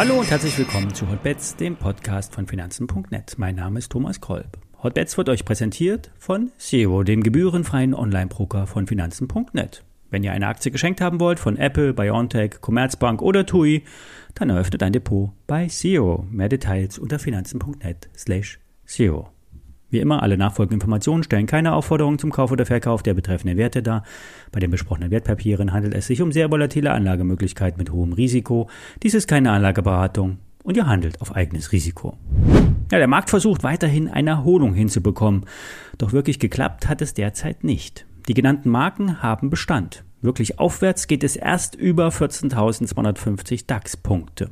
Hallo und herzlich willkommen zu Hotbets, dem Podcast von Finanzen.net. Mein Name ist Thomas Kolb. Hotbets wird euch präsentiert von Zero, dem gebührenfreien Online-Broker von Finanzen.net. Wenn ihr eine Aktie geschenkt haben wollt von Apple, BioNTech, Commerzbank oder TUI, dann eröffnet ein Depot bei Zero. Mehr Details unter finanzen.net slash Zero. Wie immer, alle nachfolgenden Informationen stellen keine Aufforderung zum Kauf oder Verkauf der betreffenden Werte dar. Bei den besprochenen Wertpapieren handelt es sich um sehr volatile Anlagemöglichkeiten mit hohem Risiko. Dies ist keine Anlageberatung und ihr handelt auf eigenes Risiko. Ja, der Markt versucht weiterhin eine Erholung hinzubekommen, doch wirklich geklappt hat es derzeit nicht. Die genannten Marken haben Bestand. Wirklich aufwärts geht es erst über 14.250 DAX-Punkte.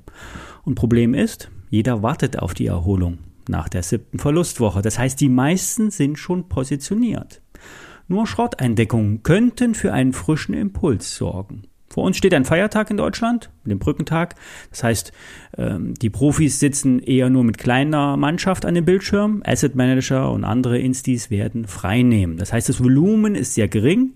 Und Problem ist, jeder wartet auf die Erholung nach der siebten Verlustwoche. Das heißt, die meisten sind schon positioniert. Nur Schrotteindeckungen könnten für einen frischen Impuls sorgen. Vor uns steht ein Feiertag in Deutschland, den Brückentag. Das heißt, ähm, die Profis sitzen eher nur mit kleiner Mannschaft an dem Bildschirm. Asset Manager und andere Instis werden frei nehmen. Das heißt, das Volumen ist sehr gering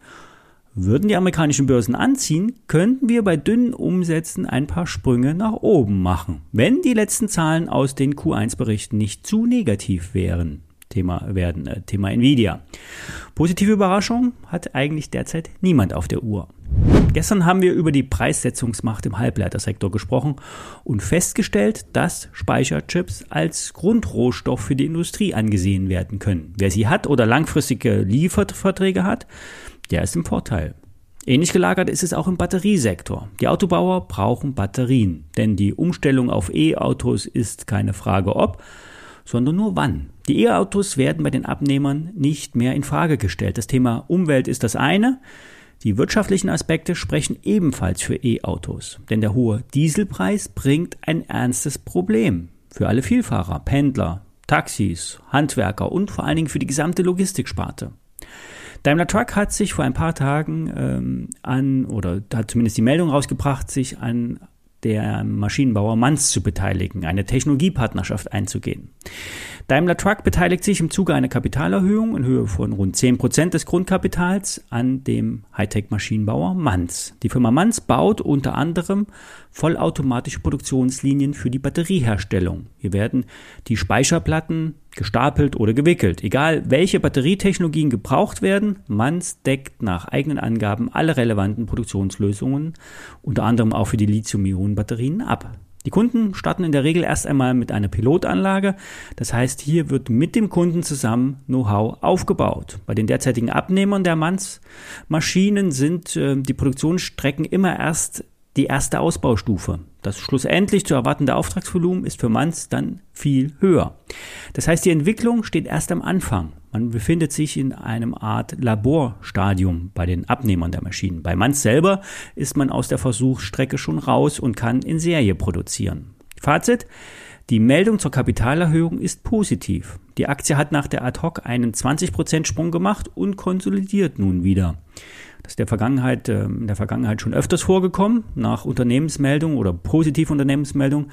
würden die amerikanischen Börsen anziehen, könnten wir bei dünnen Umsätzen ein paar Sprünge nach oben machen, wenn die letzten Zahlen aus den Q1-Berichten nicht zu negativ wären. Thema werden äh, Thema Nvidia. Positive Überraschung hat eigentlich derzeit niemand auf der Uhr. Gestern haben wir über die Preissetzungsmacht im Halbleitersektor gesprochen und festgestellt, dass Speicherchips als Grundrohstoff für die Industrie angesehen werden können. Wer sie hat oder langfristige Lieferverträge hat, der ist im Vorteil. Ähnlich gelagert ist es auch im Batteriesektor. Die Autobauer brauchen Batterien, denn die Umstellung auf E-Autos ist keine Frage ob, sondern nur wann. Die E-Autos werden bei den Abnehmern nicht mehr in Frage gestellt. Das Thema Umwelt ist das eine. Die wirtschaftlichen Aspekte sprechen ebenfalls für E-Autos, denn der hohe Dieselpreis bringt ein ernstes Problem für alle Vielfahrer, Pendler, Taxis, Handwerker und vor allen Dingen für die gesamte Logistiksparte. Daimler Truck hat sich vor ein paar Tagen ähm, an, oder hat zumindest die Meldung rausgebracht, sich an der Maschinenbauer Manz zu beteiligen, eine Technologiepartnerschaft einzugehen. Daimler Truck beteiligt sich im Zuge einer Kapitalerhöhung in Höhe von rund 10 Prozent des Grundkapitals an dem Hightech-Maschinenbauer Manz. Die Firma Manz baut unter anderem vollautomatische Produktionslinien für die Batterieherstellung. Hier werden die Speicherplatten gestapelt oder gewickelt. Egal welche Batterietechnologien gebraucht werden, Manz deckt nach eigenen Angaben alle relevanten Produktionslösungen, unter anderem auch für die Lithium-Ionen-Batterien ab. Die Kunden starten in der Regel erst einmal mit einer Pilotanlage. Das heißt, hier wird mit dem Kunden zusammen Know-how aufgebaut. Bei den derzeitigen Abnehmern der Manns-Maschinen sind äh, die Produktionsstrecken immer erst die erste Ausbaustufe. Das schlussendlich zu erwartende Auftragsvolumen ist für Manns dann viel höher. Das heißt, die Entwicklung steht erst am Anfang. Man befindet sich in einem Art Laborstadium bei den Abnehmern der Maschinen. Bei Manns selber ist man aus der Versuchsstrecke schon raus und kann in Serie produzieren. Fazit. Die Meldung zur Kapitalerhöhung ist positiv. Die Aktie hat nach der Ad-Hoc einen 20% Sprung gemacht und konsolidiert nun wieder. Das ist der Vergangenheit, äh, in der Vergangenheit schon öfters vorgekommen. Nach Unternehmensmeldung oder positive Unternehmensmeldung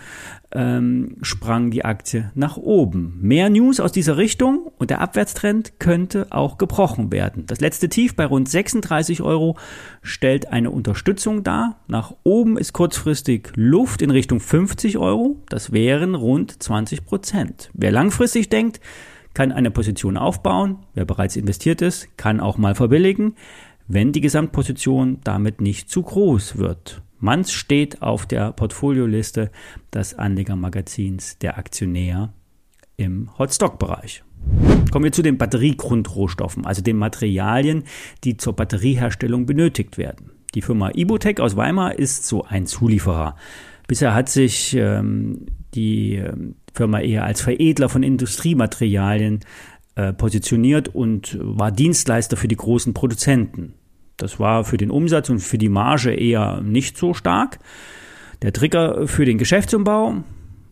ähm, sprang die Aktie nach oben. Mehr News aus dieser Richtung und der Abwärtstrend könnte auch gebrochen werden. Das letzte Tief bei rund 36 Euro stellt eine Unterstützung dar. Nach oben ist kurzfristig Luft in Richtung 50 Euro. Das wären rund 20 Prozent. Wer langfristig denkt, kann eine Position aufbauen. Wer bereits investiert ist, kann auch mal verbilligen wenn die Gesamtposition damit nicht zu groß wird. Manz steht auf der Portfolioliste des Anlegermagazins der Aktionär im Hotstock-Bereich. Kommen wir zu den Batteriegrundrohstoffen, also den Materialien, die zur Batterieherstellung benötigt werden. Die Firma Ibotec aus Weimar ist so ein Zulieferer. Bisher hat sich ähm, die ähm, Firma eher als Veredler von Industriematerialien äh, positioniert und war Dienstleister für die großen Produzenten. Das war für den Umsatz und für die Marge eher nicht so stark. Der Trigger für den Geschäftsumbau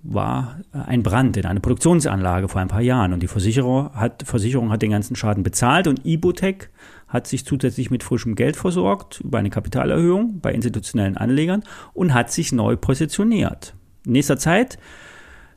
war ein Brand in einer Produktionsanlage vor ein paar Jahren und die Versicherung hat, Versicherung hat den ganzen Schaden bezahlt und Ibotec hat sich zusätzlich mit frischem Geld versorgt über eine Kapitalerhöhung bei institutionellen Anlegern und hat sich neu positioniert. In nächster Zeit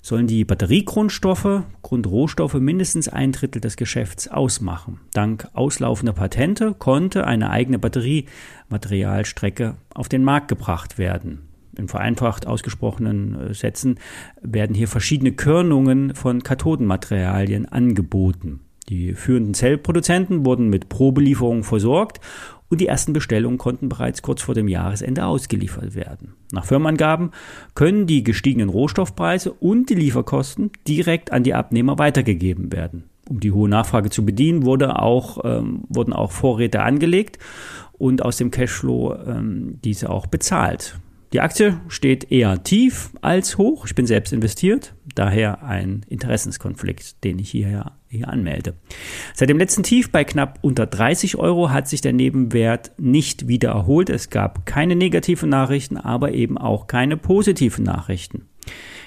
sollen die Batteriegrundstoffe, Grundrohstoffe mindestens ein Drittel des Geschäfts ausmachen. Dank auslaufender Patente konnte eine eigene Batteriematerialstrecke auf den Markt gebracht werden. In vereinfacht ausgesprochenen äh, Sätzen werden hier verschiedene Körnungen von Kathodenmaterialien angeboten. Die führenden Zellproduzenten wurden mit Probelieferungen versorgt und die ersten Bestellungen konnten bereits kurz vor dem Jahresende ausgeliefert werden. Nach Firmenangaben können die gestiegenen Rohstoffpreise und die Lieferkosten direkt an die Abnehmer weitergegeben werden. Um die hohe Nachfrage zu bedienen, wurde auch, ähm, wurden auch Vorräte angelegt und aus dem Cashflow ähm, diese auch bezahlt. Die Aktie steht eher tief als hoch. Ich bin selbst investiert, daher ein Interessenskonflikt, den ich hierher hier anmelde. Seit dem letzten Tief bei knapp unter 30 Euro hat sich der Nebenwert nicht wieder erholt. Es gab keine negativen Nachrichten, aber eben auch keine positiven Nachrichten.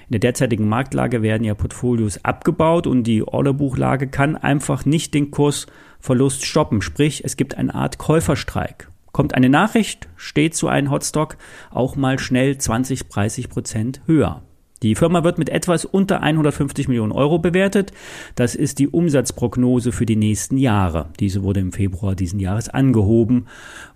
In der derzeitigen Marktlage werden ja Portfolios abgebaut und die Orderbuchlage kann einfach nicht den Kursverlust stoppen. Sprich, es gibt eine Art Käuferstreik. Kommt eine Nachricht, steht so ein Hotstock auch mal schnell 20, 30 Prozent höher. Die Firma wird mit etwas unter 150 Millionen Euro bewertet. Das ist die Umsatzprognose für die nächsten Jahre. Diese wurde im Februar diesen Jahres angehoben,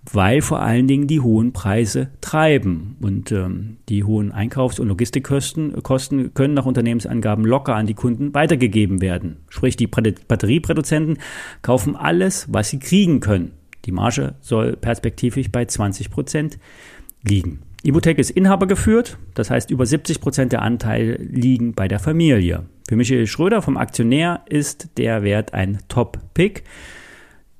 weil vor allen Dingen die hohen Preise treiben. Und ähm, die hohen Einkaufs- und Logistikkosten Kosten können nach Unternehmensangaben locker an die Kunden weitergegeben werden. Sprich, die Batterieproduzenten kaufen alles, was sie kriegen können. Die Marge soll perspektivisch bei 20 Prozent liegen. Ibotec ist Inhaber geführt, das heißt über 70 Prozent der Anteile liegen bei der Familie. Für Michael Schröder vom Aktionär ist der Wert ein Top-Pick.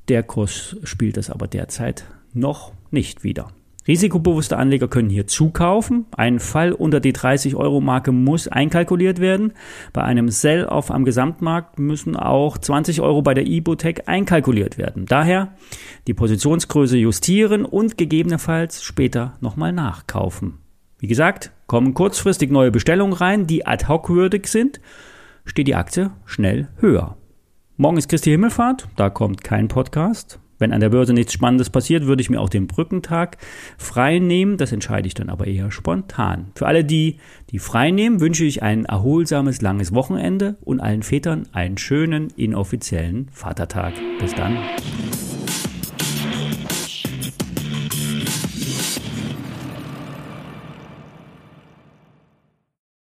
Der Kurs spielt das aber derzeit noch nicht wieder. Risikobewusste Anleger können hier zukaufen. Ein Fall unter die 30-Euro-Marke muss einkalkuliert werden. Bei einem Sell-Off am Gesamtmarkt müssen auch 20 Euro bei der Ibotec einkalkuliert werden. Daher die Positionsgröße justieren und gegebenenfalls später nochmal nachkaufen. Wie gesagt, kommen kurzfristig neue Bestellungen rein, die ad hoc würdig sind, steht die Aktie schnell höher. Morgen ist Christi Himmelfahrt, da kommt kein Podcast. Wenn an der Börse nichts Spannendes passiert, würde ich mir auch den Brückentag frei nehmen. Das entscheide ich dann aber eher spontan. Für alle, die die frei nehmen, wünsche ich ein erholsames, langes Wochenende und allen Vätern einen schönen, inoffiziellen Vatertag. Bis dann.